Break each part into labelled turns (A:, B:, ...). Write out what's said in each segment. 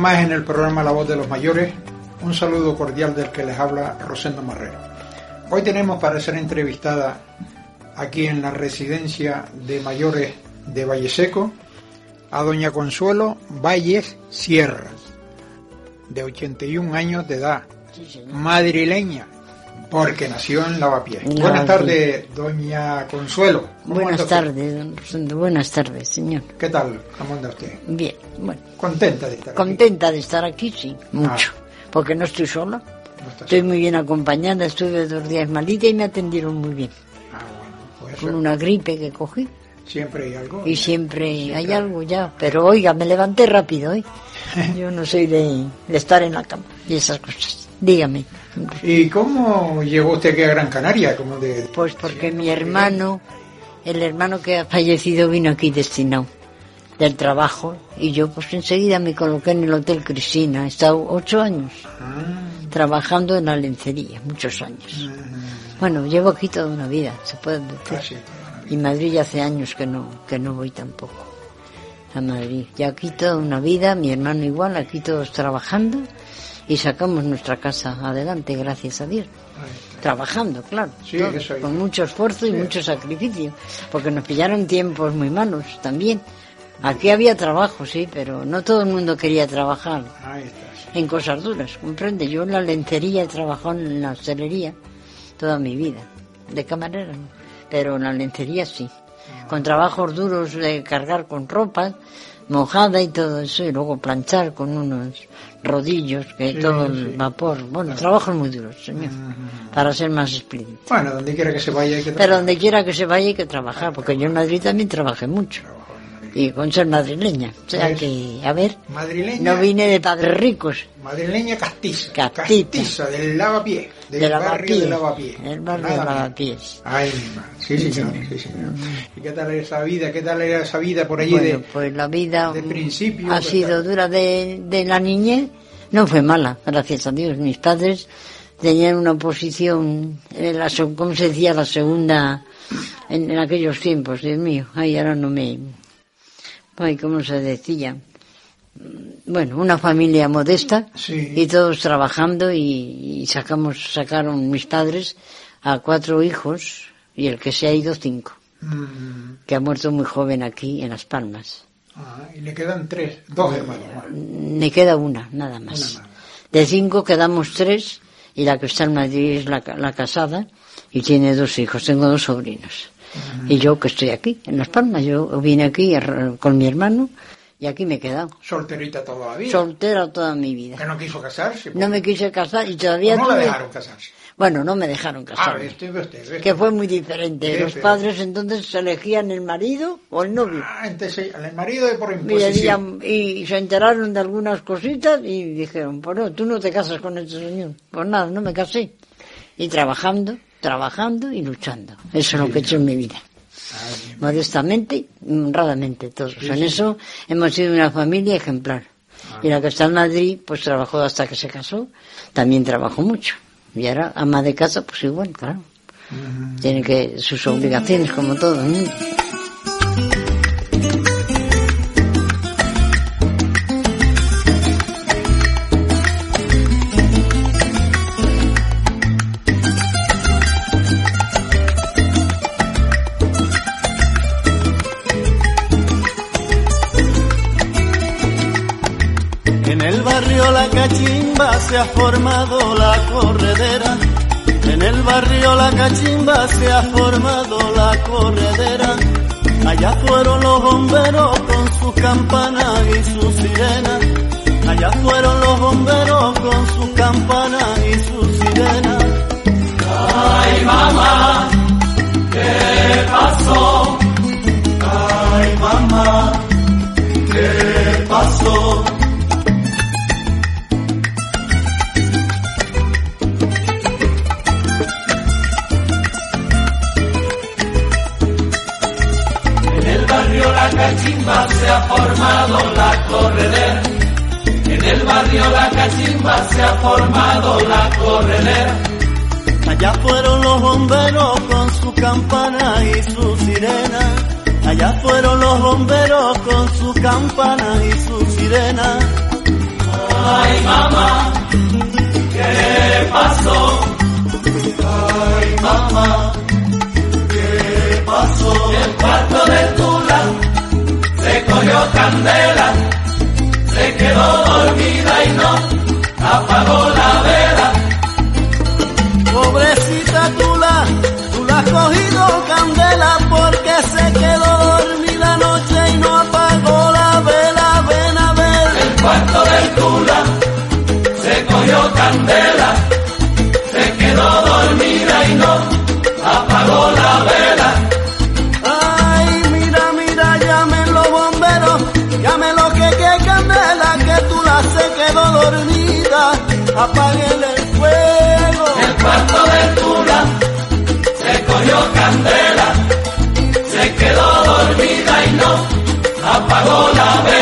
A: más en el programa La Voz de los Mayores, un saludo cordial del que les habla Rosendo Marrero. Hoy tenemos para ser entrevistada aquí en la residencia de mayores de Valle Seco a doña Consuelo Valles Sierra, de 81 años de edad, madrileña, porque nació en Lavapiés.
B: En
A: Buenas tardes, doña Consuelo. ¿Cómo
B: Buenas tardes, don Rosendo. Buenas tardes, señor.
A: ¿Qué tal? ¿Cómo anda usted?
B: Bien, bueno.
A: ¿Contenta de estar aquí?
B: Contenta de estar aquí, sí, mucho. Porque no estoy sola.
A: No
B: Estoy
A: sola.
B: muy bien acompañada. Estuve dos días malita y me atendieron muy bien.
A: Ah, bueno, pues
B: Con una gripe que cogí.
A: siempre hay algo.
B: Y siempre hay
A: Siempre.
B: algo ya. Pero oiga, me levanté rápido hoy. Yo no soy de, de estar en la cama y esas cosas. Dígame.
A: ¿Y cómo llegó usted aquí a Gran Canaria? Como de...
B: Pues porque mi hermano, el hermano que ha fallecido vino aquí destinado del trabajo y yo pues enseguida me coloqué en el Hotel Cristina. He estado ocho años
A: Ah,
B: trabajando en la lencería, muchos años. Bueno, llevo aquí toda una vida, se puede decir. Y Madrid ya hace años que no, que no voy tampoco a Madrid. Ya aquí toda una vida, mi hermano igual, aquí todos trabajando y sacamos nuestra casa adelante, gracias a Dios. Trabajando, claro,
A: Sí,
B: todos, con mucho esfuerzo y
A: Sí.
B: mucho sacrificio, porque nos pillaron tiempos muy malos también. Aquí había trabajo, sí, pero no todo el mundo quería trabajar
A: Ahí está. sí.
B: en cosas duras, comprende. Yo en la lencería he trabajado en la hostelería toda mi vida, de camarera, pero en la lencería sí, con trabajos duros de cargar con ropa mojada y todo eso, y luego planchar con unos rodillos, que
A: Sí,
B: todo
A: sí.
B: el vapor, bueno, trabajos muy duros, señor, para ser más explícito.
A: Bueno, donde quiera que se vaya hay que
B: Pero
A: trabajar.
B: donde quiera que se vaya hay que trabajar, porque yo en Madrid también trabajé mucho, y con ser madrileña, o sea que, a ver,
A: Madrileña,
B: no vine de padres ricos,
A: madrileña castiza.
B: Castita.
A: Castiza, del lavapié. Del
B: de
A: barrio de Lavapié.
B: el barrio de. Lavapiés.
A: Ay. Sí, señor, sí, señor. ¿Y qué tal era esa vida? ¿Qué tal era esa vida por allí
B: Bueno,
A: de...
B: pues la vida
A: de
B: mm,
A: principio,
B: ha
A: pues,
B: sido dura de, de la niñez, no fue mala, gracias a Dios. Mis padres tenían una posición, en la, ¿cómo se decía? La segunda, en, en aquellos tiempos, Dios mío, ay, ahora no me, ay, ¿cómo se decía? Bueno, una familia modesta
A: Sí.
B: y todos trabajando y, y sacamos, sacaron mis padres a cuatro hijos y el que se ha ido cinco,
A: Mm,
B: que ha muerto muy joven aquí en Las Palmas.
A: ah, y le quedan tres, dos hermanos.
B: Me queda una, nada más.
A: Una más.
B: De cinco quedamos tres y la que está en Madrid es la, la casada y tiene dos hijos. Tengo dos sobrinos. Y yo que estoy aquí, en Las Palmas. Yo vine aquí con mi hermano y aquí me he quedado.
A: Solterita toda la vida.
B: Soltera toda mi
A: que
B: vida.
A: no quiso casarse.
B: No me quise casar y todavía
A: ¿O no la
B: tuve-
A: dejaron casarse.
B: Bueno, no me dejaron
A: Ah,
B: casar.
A: ve usted, ve usted, ve
B: que fue muy diferente.
A: Sí,
B: Los
A: pero-
B: padres entonces elegían el marido o el novio.
A: Ah, entonces el marido de por
B: Y,
A: imposición.
B: y se enteraron de algunas cositas y dijeron, pues no, tú no te casas con este señor. Pues nada, no me casé. Y trabajando, trabajando y luchando. Eso es lo que he hecho en mi vida. Modestamente, honradamente todos. en eso hemos sido una familia ejemplar. Y la que está en Madrid, pues trabajó hasta que se casó, también trabajó mucho. Y ahora, ama de casa, pues igual, claro. Tiene que, sus obligaciones como todo el mundo.
C: Ha formado la corredera. En el barrio La Cachimba se ha formado la corredera. Allá fueron los bomberos con sus campanas y sus sirenas. Allá fueron los bomberos con sus campanas y sus sirenas.
D: Ay, mamá, ¿qué pasó?
C: Ay, mamá, ¿qué pasó?
D: Formado la corredera.
C: Allá fueron los bomberos con su campana y su sirena. Allá fueron los bomberos con su campana y su sirena.
D: Ay, mamá, ¿qué pasó?
C: Ay, mamá, ¿qué pasó?
D: El cuarto de Tula se cogió candela, se quedó dormida y no apagó la vela.
C: Pobrecita Tula, tú la has cogido candela porque se quedó dormida anoche y no apagó la vela. Ven a ver.
D: El cuarto de Tula se cogió candela, se quedó dormida y no apagó la vela.
C: Ay, mira, mira, llamen los bomberos, llamen los que que candela, que tú la se quedó dormida, apaguen el fuego.
D: El cuarto de Tula se cogió candela, se quedó dormida y no apagó la vela.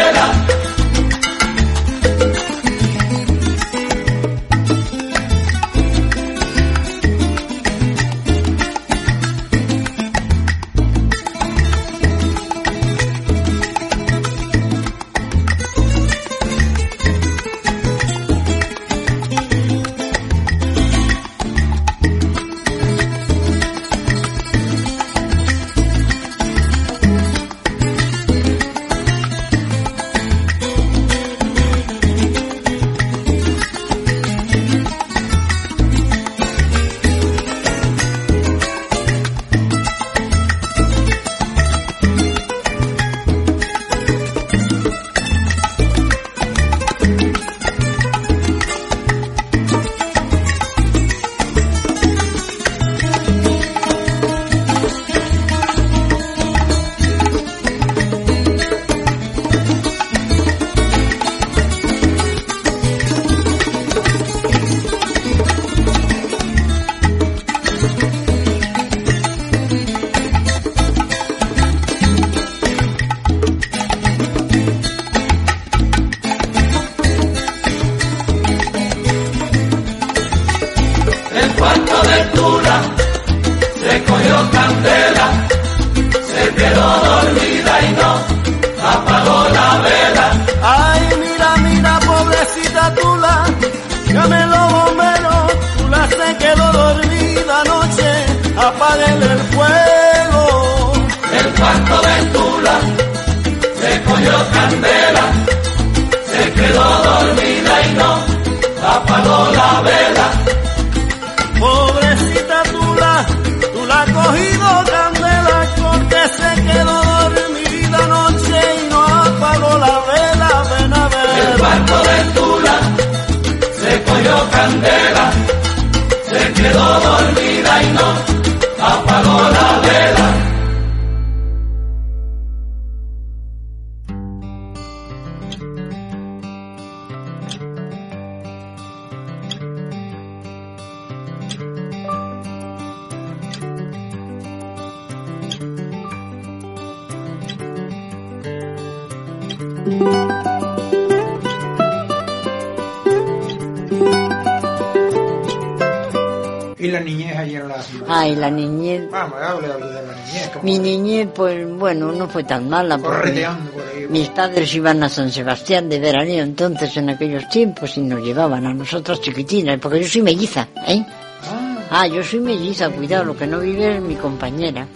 D: La
A: niñez. Vamos, hable de la niñez. ¿cómo?
B: Mi niñez, pues bueno, no fue tan mala. porque
A: Correteando por ahí.
B: Mis padres iban a San Sebastián de veraneo entonces en aquellos tiempos y nos llevaban a nosotras chiquitinas, porque yo soy melliza, ¿eh?
A: Ah,
B: Ah, yo soy melliza, cuidado, lo que no vive es mi compañera.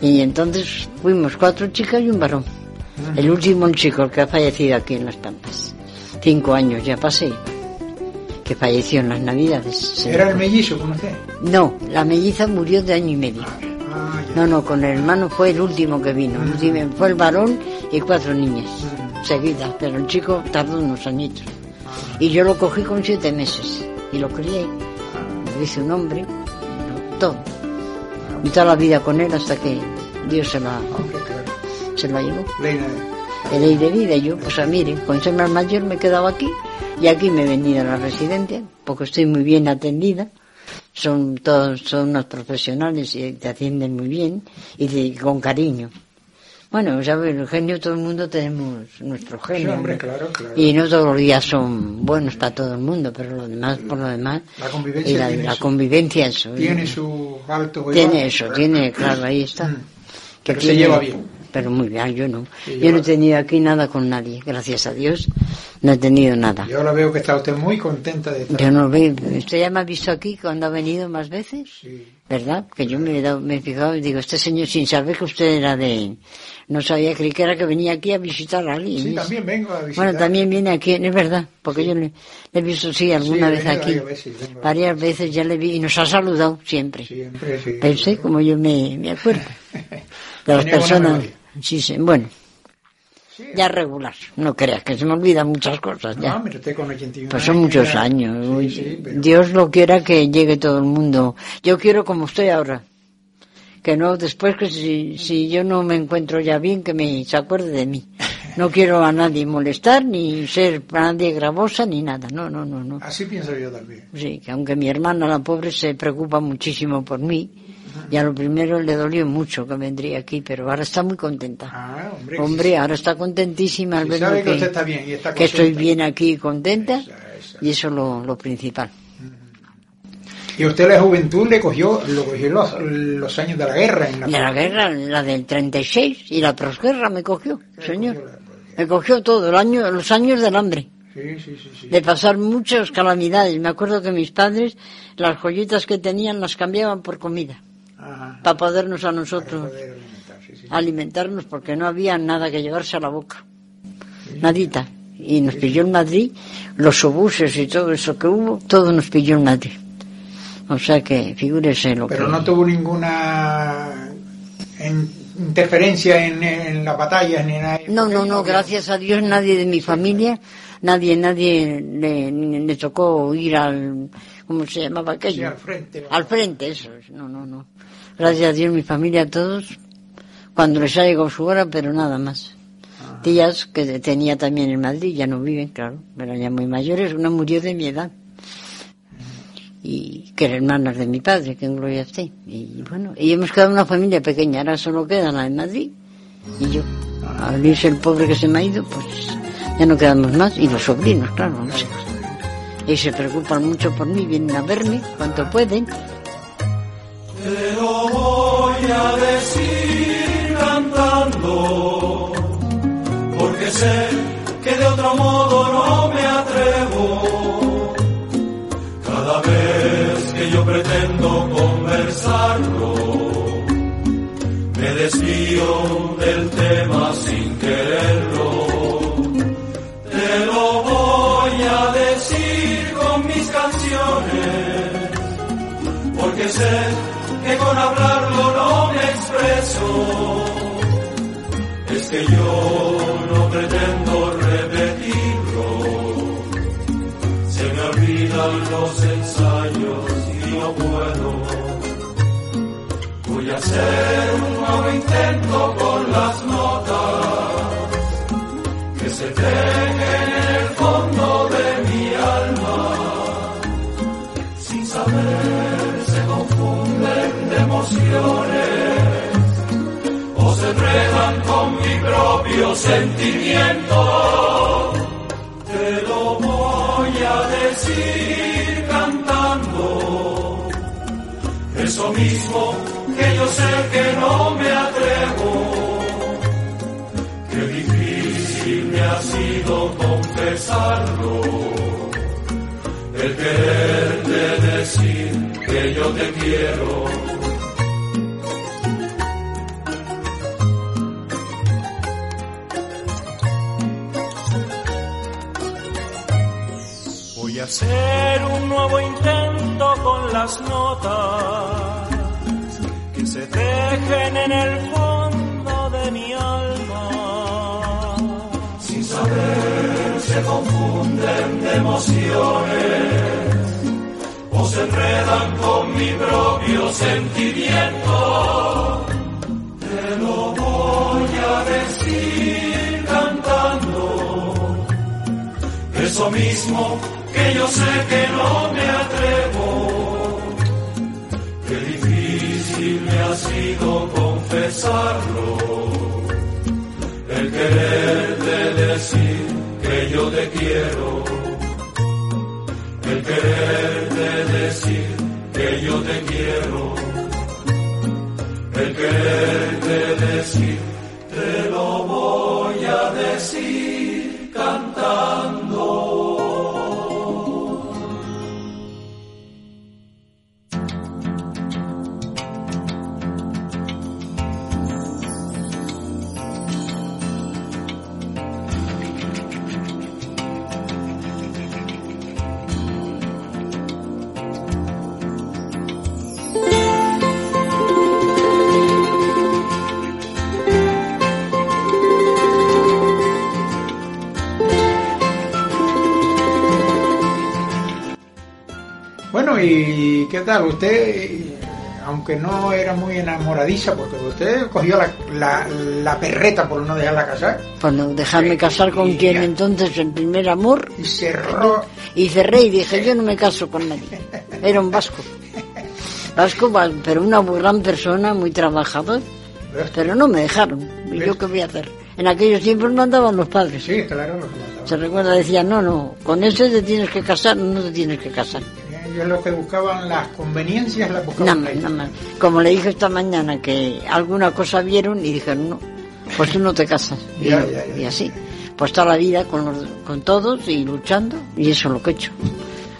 B: Y entonces fuimos cuatro chicas y un varón. El último un chico el que ha fallecido aquí en Las Pampas. Cinco años ya pasé. Que falleció en las Navidades.
A: ¿Era el mellizo con usted?
B: No, la melliza murió de año y medio.
A: Ah.
B: No, no, con el hermano fue el último que vino. Último fue el varón y cuatro niñas seguidas, pero el chico tardó unos añitos. Y yo lo cogí con siete meses y lo crié. Lo hice un hombre, todo. Y toda la vida con él hasta que Dios se la,
A: claro.
B: se la llevó.
A: De...
B: Ley de vida, y yo, pues a mire, con ser más mayor me he quedado aquí y aquí me he venido a la residencia porque estoy muy bien atendida. Son todos, son unos profesionales y te atienden muy bien y con cariño. Bueno, sabes, el genio, todo el mundo tenemos nuestro
A: Sí,
B: genio.
A: hombre,
B: ¿no?
A: claro, claro.
B: Y no todos los días son buenos para todo el mundo, pero lo demás, por lo demás,
A: La convivencia
B: y la,
A: tiene
B: la
A: su-
B: convivencia, eso.
A: Tiene su alto
B: Tiene eso, tiene, claro, ahí está.
A: Mm.
B: Que
A: Pero se lleva bien.
B: Pero muy bien, yo no.
A: Sí,
B: yo no he tenido aquí nada con nadie, gracias a Dios. No he tenido nada.
A: Y ahora veo que está usted muy contenta de estar.
B: Yo no veo. ¿Usted ya me ha visto aquí cuando ha venido más veces?
A: Sí.
B: ¿Verdad? Que yo me he, dado, me he fijado y digo, este señor, sin saber que usted era de... No sabía, que era que venía aquí a visitar a alguien.
A: Sí, también vengo a visitar.
B: Bueno, también viene aquí, es verdad, porque yo le, le he visto, sí, alguna
A: Sí,
B: vez aquí.
A: varias veces,
B: varias veces ya le vi y nos ha saludado siempre.
A: Siempre, sí.
B: Pensé como yo me, me acuerdo. De las personas. Sí, sí, bueno,
A: Sí.
B: ya regular. No creas que se me olvidan muchas cosas ya.
A: No, usted con 81
B: Pues son muchos años.
A: Sí,
B: Uy,
A: sí, pero-
B: Dios lo quiera que llegue todo el mundo. Yo quiero como estoy ahora. Que no, después que si, si yo no me encuentro ya bien, que me se acuerde de mí. No quiero a nadie molestar, ni ser para nadie gravosa, ni nada. No, no, no, no.
A: Así pienso yo también.
B: Sí, que aunque mi hermana, la pobre, se preocupa muchísimo por mí. Y a lo primero le dolió mucho que vendría aquí, pero ahora está muy contenta.
A: Ah, hombre.
B: Hombre, ahora está contentísima al ver
A: sabe que usted está bien y está
B: que estoy bien aquí y contenta,
A: Esa, esa.
B: y eso es lo, lo principal.
A: Y usted la juventud le cogió, lo cogió los, los años de la guerra en la,
B: Y la guerra, la del 36 y la posguerra me cogió, señor.
A: cogió la-
B: Me cogió todo, el año, los años del hambre,
A: Sí, sí, sí, sí.
B: de pasar muchas calamidades. Me acuerdo que mis padres, las joyitas que tenían las cambiaban por comida,
A: Ajá.
B: para podernos a nosotros
A: poder alimentar, sí, sí.
B: alimentarnos, porque no había nada que llevarse a la boca. Nadita. Y nos pilló en Madrid, los obuses y todo eso que hubo, todo nos pilló en Madrid. O sea que figúrese lo
A: Pero
B: que...
A: no tuvo ninguna en- interferencia en, en las batallas ni nada.
B: No, no, no, gracias a Dios nadie de mi familia, nadie, nadie le, le tocó ir al, ¿cómo se llamaba aquello?
A: Sí, al frente.
B: Al frente, eso es, no, no, no. Gracias a Dios mi familia, todos, cuando les ha llegado su hora, pero nada más. Tías que tenía también en Madrid, ya no viven, claro, eran ya muy mayores, una murió de mi edad. Y que eran hermanas de mi padre, que en gloria esté. Y bueno, y hemos quedado una familia pequeña, ahora solo queda la de Madrid y yo. Al irse el pobre que se me ha ido, pues ya no quedamos más. Y los sobrinos, claro, los hijos. Y se preocupan mucho por mí, vienen a verme cuanto pueden.
D: Voy a decir cantando, porque sé que de otro modo no me atrevo. Cada vez que yo pretendo conversarlo, me desvío del tema sin quererlo. Te lo voy a decir con mis canciones porque sé que con hablarlo. Es que yo no pretendo repetirlo. Se me olvidan los ensayos y no puedo. Voy a hacer un nuevo intento propio sentimiento. te lo voy a decir cantando. Eso mismo que yo sé que no me atrevo. Qué difícil me ha sido confesarlo. El quererte decir que yo te quiero. Hacer un nuevo intento con las notas que se dejen en el fondo de mi alma. Sin saber se confunden de emociones o se enredan con mi propio sentimiento. Te lo voy a decir cantando. Eso mismo yo sé que no me atrevo. Qué difícil me ha sido confesarlo. El quererte decir que yo te quiero. El quererte decir que yo te quiero. El quererte decir, te lo voy a decir
A: ¿y qué tal? Usted, aunque no era muy enamoradiza, porque usted cogió la, la, la perreta por no dejarla casar
B: Por no dejarme casar con
A: Y
B: quien entonces el primer amor
A: y cerró.
B: y cerré y dije yo no me caso con nadie. Era un vasco. Vasco, va- pero una muy gran persona, muy trabajador. Pero no me dejaron. ¿Y yo qué voy a hacer? En aquellos tiempos mandaban los padres.
A: Sí, claro.
B: Se recuerda, decían, no, no, con ese te tienes que casar, no te tienes que casar.
A: Ellos lo que buscaban las conveniencias las buscaban ahí.
B: nada más. Como le dije esta mañana que alguna cosa vieron y dijeron, no, pues tú no te casas. Y,
A: Ya, ya, ya.
B: y así. Pues toda la vida con, los- con todos y luchando, y eso es lo que he hecho.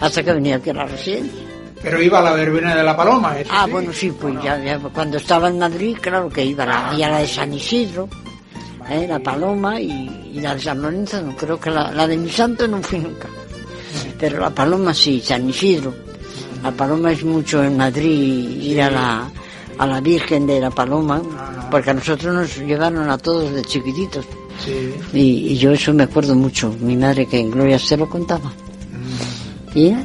B: Hasta que venía aquí a la residencia.
A: Pero iba a la verbena de la paloma, eso
B: Ah,
A: sí.
B: bueno, sí, pues ya, ya, cuando estaba en Madrid, claro que iba a la, y a la de San Isidro, ¿eh? la Paloma y, y la de San Lorenzo, no creo que la, la de mi santo no fui nunca. Pero la Paloma sí, San Isidro. La Paloma es mucho en Madrid, ir a la, a la Virgen de la Paloma, porque a nosotros nos llevaron a todos de chiquititos.
A: Sí.
B: Y, y yo eso me acuerdo mucho, mi madre que en Gloria se lo contaba. Y ya,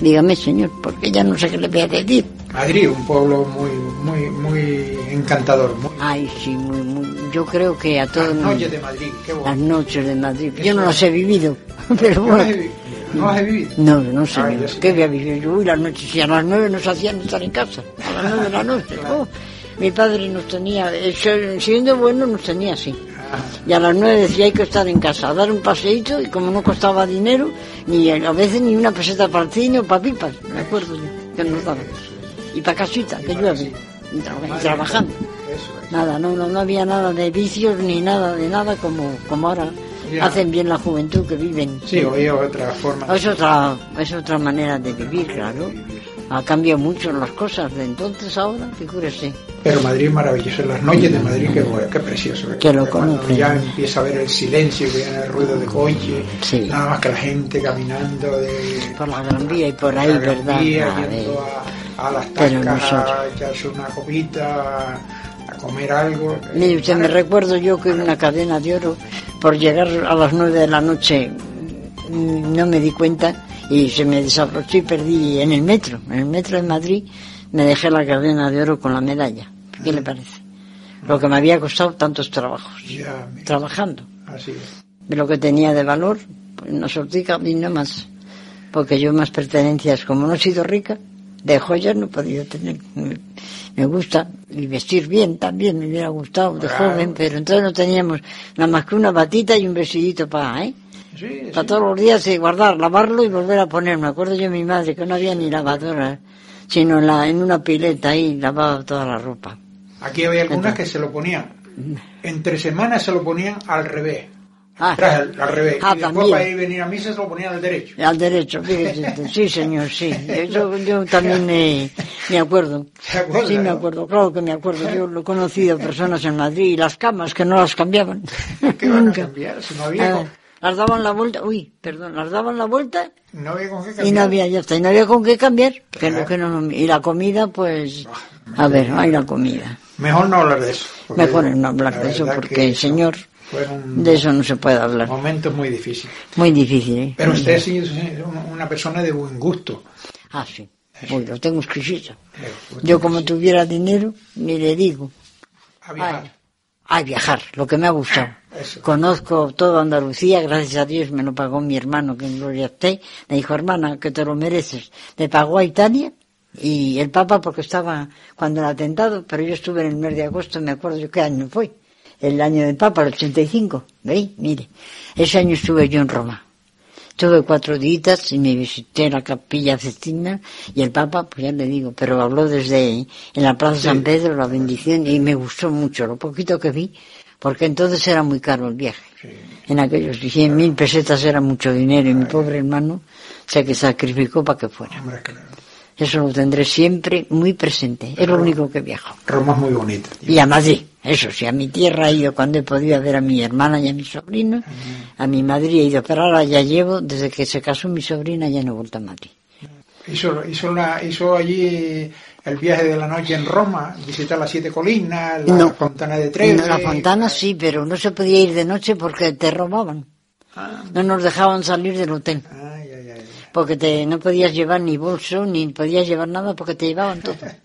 B: dígame señor, porque ya no sé qué le voy a decir.
A: Madrid, un pueblo muy, muy, muy encantador. Muy...
B: Ay, sí, muy, muy, yo creo que a todos
A: Las noches de Madrid, qué
B: las noches de Madrid. Yo no las he vivido, pero
A: ¿No
B: bueno.
A: ¿No las he vivido?
B: No, no sé,
A: Ay, sí.
B: ¿qué voy a vivir? Yo, las noches, y a las nueve nos hacían estar en casa, a las nueve de la noche. oh. mi padre nos tenía, eh, siendo bueno nos tenía así.
A: Ah,
B: Y a las nueve decía hay que estar en casa, a dar un paseíto y como no costaba dinero, ni a veces ni una peseta para el cine o para pipas, me acuerdo yo, que nos daban. Y para casita, que llueve, y, tra- y trabajando. Nada, no, no, no había nada de vicios ni nada de nada como, como ahora.
A: Ya.
B: Hacen bien la juventud que viven.
A: Sí, hoy es otra forma.
B: Es otra, es otra manera de vivir, claro. Ha cambiado mucho las cosas de entonces a ahora, figúrese.
A: Pero Madrid es maravilloso. Las noches de Madrid, qué, bueno, qué precioso. es.
B: Que lo conocen.
A: ya empieza a ver el silencio, que viene el ruido de coche,
B: Sí.
A: nada más que la gente caminando de
B: Por la Gran Vía y por ahí, ¿verdad?
A: Vía,
B: A
A: a, las a echarse una copita, a comer algo.
B: Mire usted, me recuerdo yo que una cadena de oro, por llegar a las nueve de la noche, mm, no me di cuenta y se me desabrochó y perdí en el metro, en el metro de Madrid, me dejé la cadena de oro con la medalla. ¿Qué le parece? Lo que me había costado tantos trabajos,
A: Ya,
B: trabajando.
A: así es.
B: de lo que tenía de valor, pues una sortica y no más. Porque yo más pertenencias, como no he sido rica, de joyas no he podido tener. Me gusta. Y vestir bien también, me hubiera gustado de
A: Claro.
B: joven, pero entonces no teníamos nada más que una batita y un vestidito para, ¿eh?
A: Sí,
B: Para
A: sí.
B: todos los días y guardar, lavarlo y volver a poner. Me acuerdo yo de mi madre que no había ni lavadora, sino en, la, en una pileta ahí lavaba toda la ropa.
A: Aquí había algunas que se lo ponían. Entre semanas se lo ponían al revés.
B: Ah,
A: al, al revés.
B: ah,
A: y después para ir venir a misa se lo ponían al derecho.
B: Al derecho, fíjese. Sí, señor, sí. Eso yo también me, me acuerdo.
A: ¿Se acuerda,
B: Sí, me
A: no?
B: acuerdo, claro que me acuerdo. Yo lo he conocido personas en Madrid y las camas que no las cambiaban.
A: ¿Qué van a cambiar? Si no había,
B: Ah, las daban la vuelta, uy, perdón, las daban la vuelta
A: no había con qué cambiar.
B: y no había, ya está, y no había con qué cambiar. Que no, que no, y la comida, pues, a ver, hay la comida.
A: Mejor no hablar de eso.
B: Mejor no hablar
A: la
B: de eso porque,
A: que
B: señor,
A: Fueron
B: de eso no se puede hablar.
A: momentos muy difíciles.
B: Muy difícil, ¿eh?
A: Pero usted sí es una- persona de buen gusto.
B: Ah, sí. Uy, lo tengo exquisito. Yo como tuviera dinero, ni le digo.
A: A viajar.
B: Ay, ay, viajar, lo que me ha gustado.
A: Eso.
B: Conozco toda Andalucía, gracias a Dios me lo pagó mi hermano, que en gloria esté. Me dijo, hermana, que te lo mereces. Me pagó a Italia y el Papa porque estaba cuando el atentado, pero yo estuve en el mes de agosto, me acuerdo yo qué año fue. El año del Papa, el 85. ¿Veis? Mire, ese año estuve yo en Roma. Tuve cuatro días y me visité la capilla Cestina y el Papa, pues ya le digo, pero habló desde en la Plaza San Pedro, la bendición, y me gustó mucho lo poquito que vi, porque entonces era muy caro el viaje. En aquellos 100 mil pesetas era mucho dinero y mi pobre hermano se que sacrificó para que fuera.
A: Hombre, claro.
B: Eso lo tendré siempre muy presente. Es lo único que viajo.
A: Roma es muy bonita.
B: Y a Madrid, eso sí, a mi tierra he ido cuando he podido ver a mi hermana y a mi sobrina, a mi Madrid he ido, pero ahora ya llevo, desde que se casó mi sobrina ya no he vuelto a Madrid.
A: Hizo, hizo, allí el viaje de la noche en Roma, visitar las siete colinas, la
B: No.
A: fontana de Trevi.
B: No, la fontana sí, pero no se podía ir de noche porque te robaban.
A: Ah,
B: No nos dejaban salir del hotel,
A: ay.
B: porque te, no podías llevar ni bolso, ni podías llevar nada porque te llevaban todo.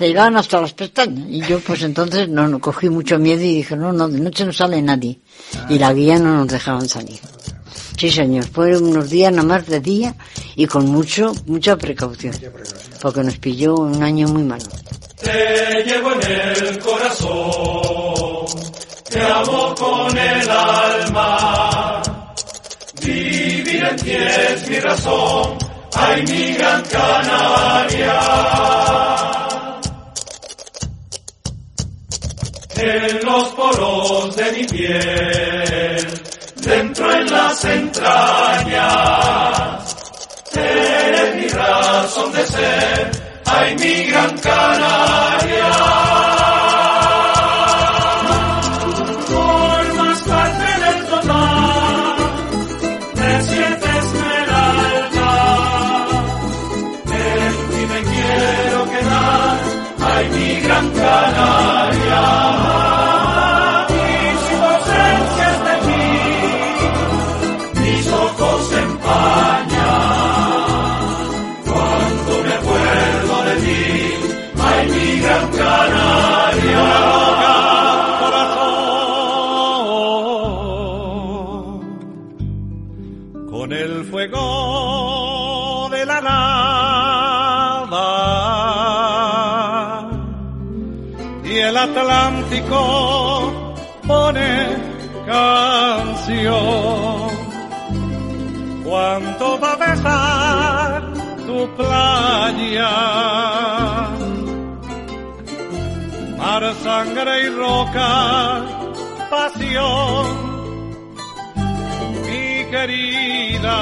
B: Te llevaban hasta las pestañas. Y yo pues entonces no, no cogí mucho miedo y dije, no, no, de noche no sale nadie. Y la guía no nos dejaban salir. Sí, señor, fueron unos días nada más de día y con mucho, mucha precaución. Porque nos pilló un año muy malo.
D: Te llevo en el corazón, te amo con el alma. Vivir en ti es mi razón, ay mi gran Canaria. En los poros de mi piel, dentro en las entrañas, eres mi razón de ser, ay mi gran Canaria.
C: Playa, mar, sangre y roca, pasión mi querida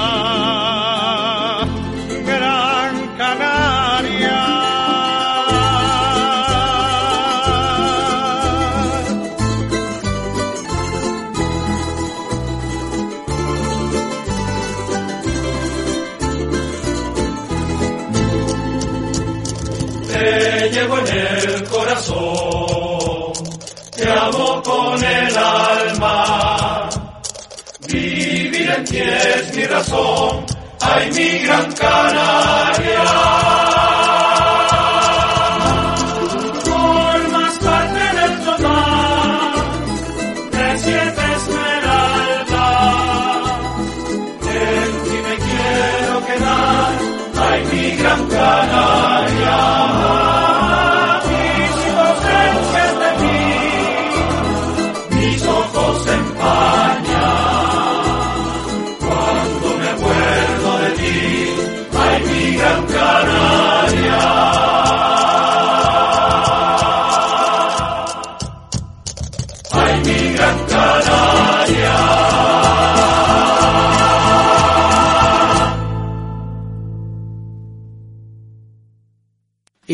D: Ti es mi razón, ay mi gran Canaria.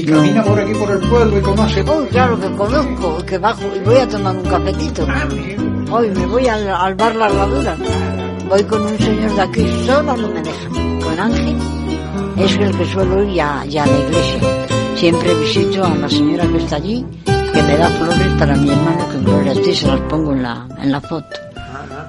D: Y
A: camina por aquí por el pueblo y conoce.
B: Oh, claro que conozco, que bajo y voy a tomar un cafetito.
A: Ah.
B: Hoy me voy al, al bar La Herradura. Voy con un señor de aquí, solo no me deja. Con Ángel, es el que suelo ir ya, ya a la iglesia. Siempre visito a la señora que está allí, que me da flores para mi hermano, que gloria a ti se las pongo en la, en la foto.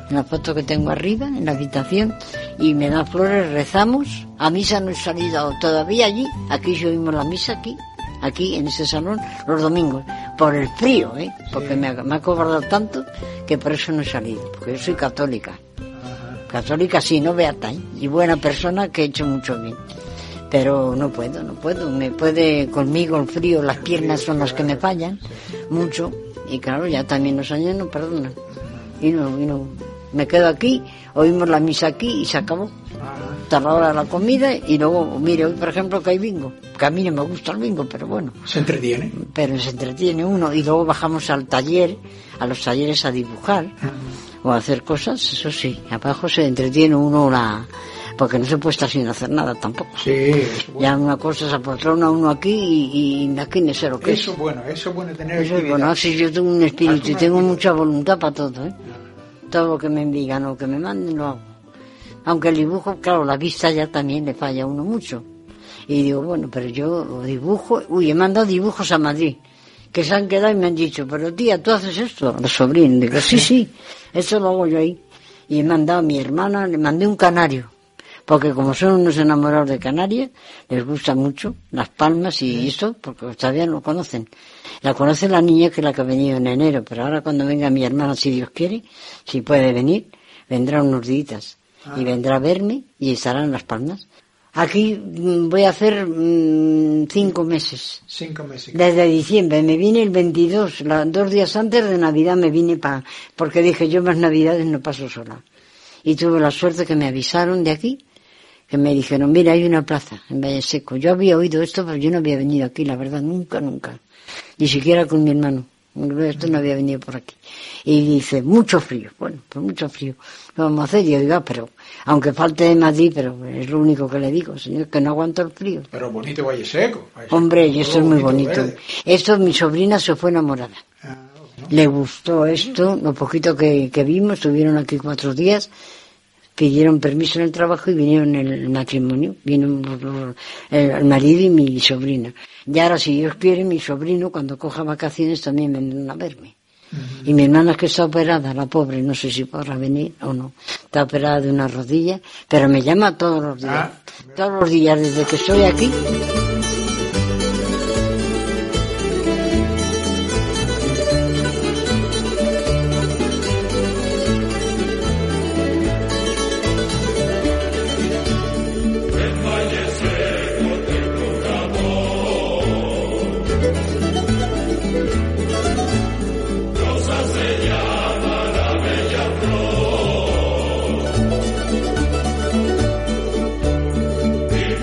B: La foto que tengo arriba, en la habitación, y me da flores, rezamos. A misa no he salido todavía allí. Aquí subimos la misa, aquí, aquí en ese salón, los domingos. Por el frío, ¿eh? Porque me ha, me ha cobrado tanto que por eso no he salido. Porque yo soy católica. Católica sí, no beata, ¿eh? Y buena persona que he hecho mucho bien. Pero no puedo, no puedo. Me puede conmigo el frío, las piernas son las que me fallan mucho. Y claro, ya también los años no perdonan. Y no, y no. Me quedo aquí, oímos la misa aquí y se acabó. Hasta la hora de la comida y luego, mire, hoy por ejemplo que hay bingo. Que a mí no me gusta el bingo, pero bueno
A: Se entretiene.
B: pero se entretiene uno y luego bajamos al taller, a los talleres a dibujar o a hacer cosas, eso sí, abajo se entretiene uno la porque no se puede estar sin hacer nada tampoco.
A: Sí, bueno.
B: Ya una cosa se apotrona uno aquí y, y aquí ni sé lo que
A: Eso es bueno, eso es bueno tener
B: es. Eso es bueno, así yo tengo un espíritu y tengo mucha voluntad para todo, ¿eh? Todo lo que me digan o que me manden lo hago. Aunque el dibujo, claro, la vista ya también le falla a uno mucho. Y digo, bueno, pero yo dibujo, uy, he mandado dibujos a Madrid, que se han quedado y me han dicho, pero tía, ¿tú haces esto? Los sobrinos, digo, sí, sí, eso lo hago yo ahí. Y he mandado a mi hermana, le mandé un canario, porque como son unos enamorados de Canarias, les gusta mucho las palmas y eso, porque todavía no conocen. La conoce la niña que es la que ha venido en enero, pero ahora cuando venga mi hermana, si Dios quiere, si puede venir, vendrá unos días y vendrá a verme y estará en las palmas. Aquí mm, voy a hacer mm, cinco meses.
A: Cinco meses.
B: Desde diciembre, me vine el 22, la- dos días antes de Navidad me vine para, porque dije yo más Navidades no paso sola. Y tuve la suerte que me avisaron de aquí, que me dijeron, mira, hay una plaza en Valle Seco. Yo había oído esto, pero yo no había venido aquí, la verdad, nunca, nunca. Ni siquiera con mi hermano. Esto no había venido por aquí. Y dice, mucho frío. Bueno, pues mucho frío. ¿Qué vamos a hacer? Y yo digo, "Ah, pero, aunque falte de Madrid, pero es lo único que le digo, señor, que no aguanto el frío.
A: Pero bonito Valle Seco. Valle
B: Hombre, y esto
A: todo
B: es muy bonito. Esto, mi sobrina se fue enamorada.
A: Ah.
B: Le gustó esto, lo poquito que, que vimos, estuvieron aquí cuatro días, pidieron permiso en el trabajo y vinieron el matrimonio, vino el marido y mi sobrina. Y ahora, si Dios quiere, mi sobrino, cuando coja vacaciones, también vendrán a verme. Y mi hermana que está operada, la pobre, no sé si podrá venir o no, está operada de una rodilla, pero me llama todos los días.
A: Ah.
B: Todos los días, desde que estoy aquí,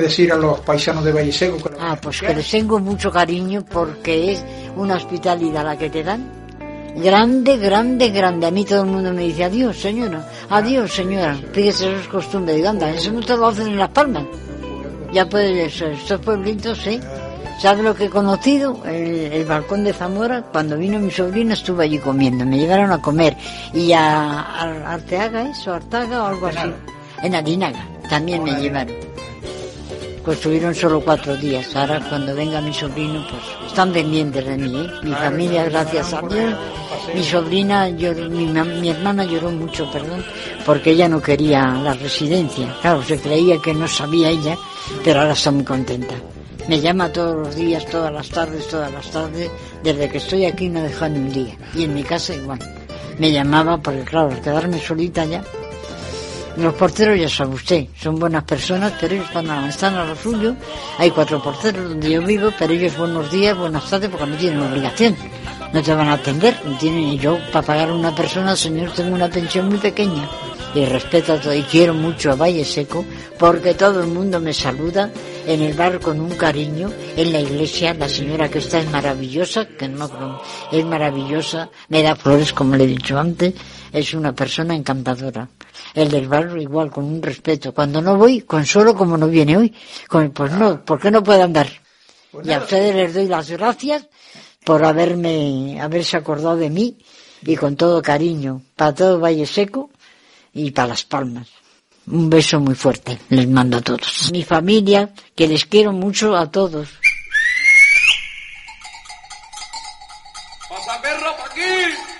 A: decir a los paisanos de Valle Seco?
B: ah, pues que les tengo mucho cariño porque es una hospitalidad la que te dan. Grande, grande, grande. A mí todo el mundo me dice adiós, señora. Adiós, señora. Fíjese, eso es costumbre. de anda, eso no te lo hacen en Las Palmas. Ya puedes, estos pueblitos, sí. ¿Sabes lo que he conocido? El, balcón de Zamora, cuando vino mi sobrina estuve allí comiendo, me llevaron a comer. Y a, Arteaga, eso, Artaga o algo así. En Adinaga, también me llevaron pues estuvieron solo cuatro días. Ahora cuando venga mi sobrino, pues están pendientes de mí, ¿eh? Mi familia, gracias a Dios. Mi sobrina, lloró, mi, mi, hermana lloró mucho, perdón, porque ella no quería la residencia. Claro, se creía que no sabía ella, pero ahora está muy contenta. Me llama todos los días, todas las tardes, todas las tardes. Desde que estoy aquí no dejado ni un día. Y en mi casa igual. Me llamaba porque, claro, al quedarme solita ya, los porteros, ya sabe usted, son buenas personas, pero ellos están a, están a lo suyo. Hay cuatro porteros donde yo vivo, pero ellos buenos días, buenas tardes, porque no tienen obligación. No te van a atender. No tienen, yo, para pagar a una persona, señor, tengo una pensión muy pequeña. Y respeto a todo, y quiero mucho a Valle Seco, porque todo el mundo me saluda en el bar con un cariño. En la iglesia, la señora que está es maravillosa, que no es maravillosa, me da flores, como le he dicho antes, es una persona encantadora. El del barrio igual, con un respeto. Cuando no voy, consuelo como no viene hoy. Con, pues no, ¿por qué no puede andar? Pues y a ustedes les doy las gracias por haberme, haberse acordado de mí y con todo cariño para todo Valle Seco y para Las Palmas. Un beso muy fuerte les mando a todos. Mi familia, que les quiero mucho a todos.
E: Aquí!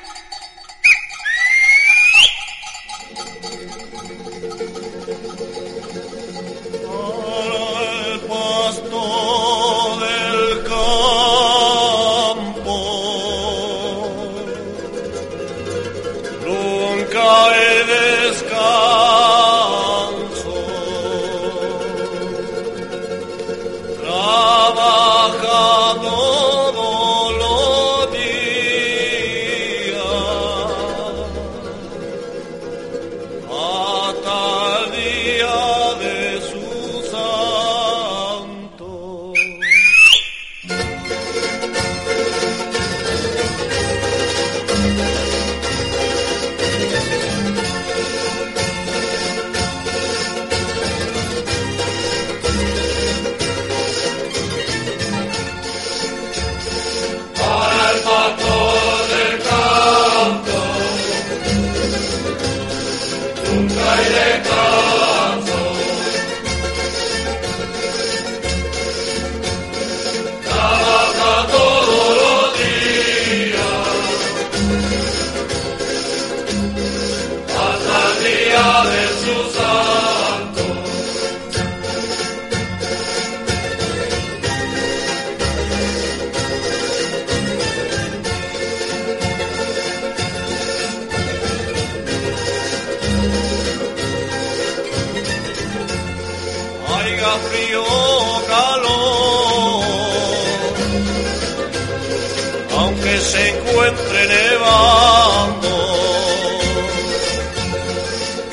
E: aunque se encuentre nevando.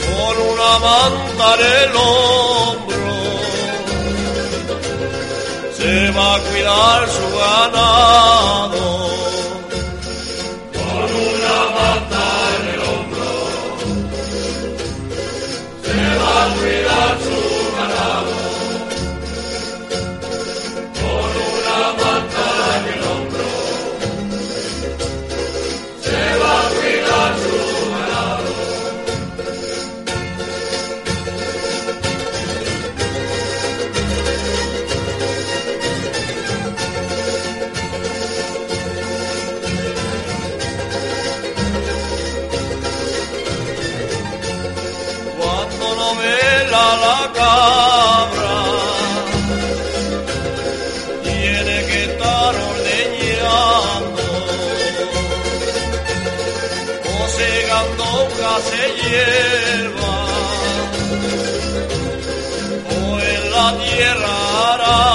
E: Con una manta en el hombro, se va a cuidar su ganado. hierba o en la tierra
C: hará.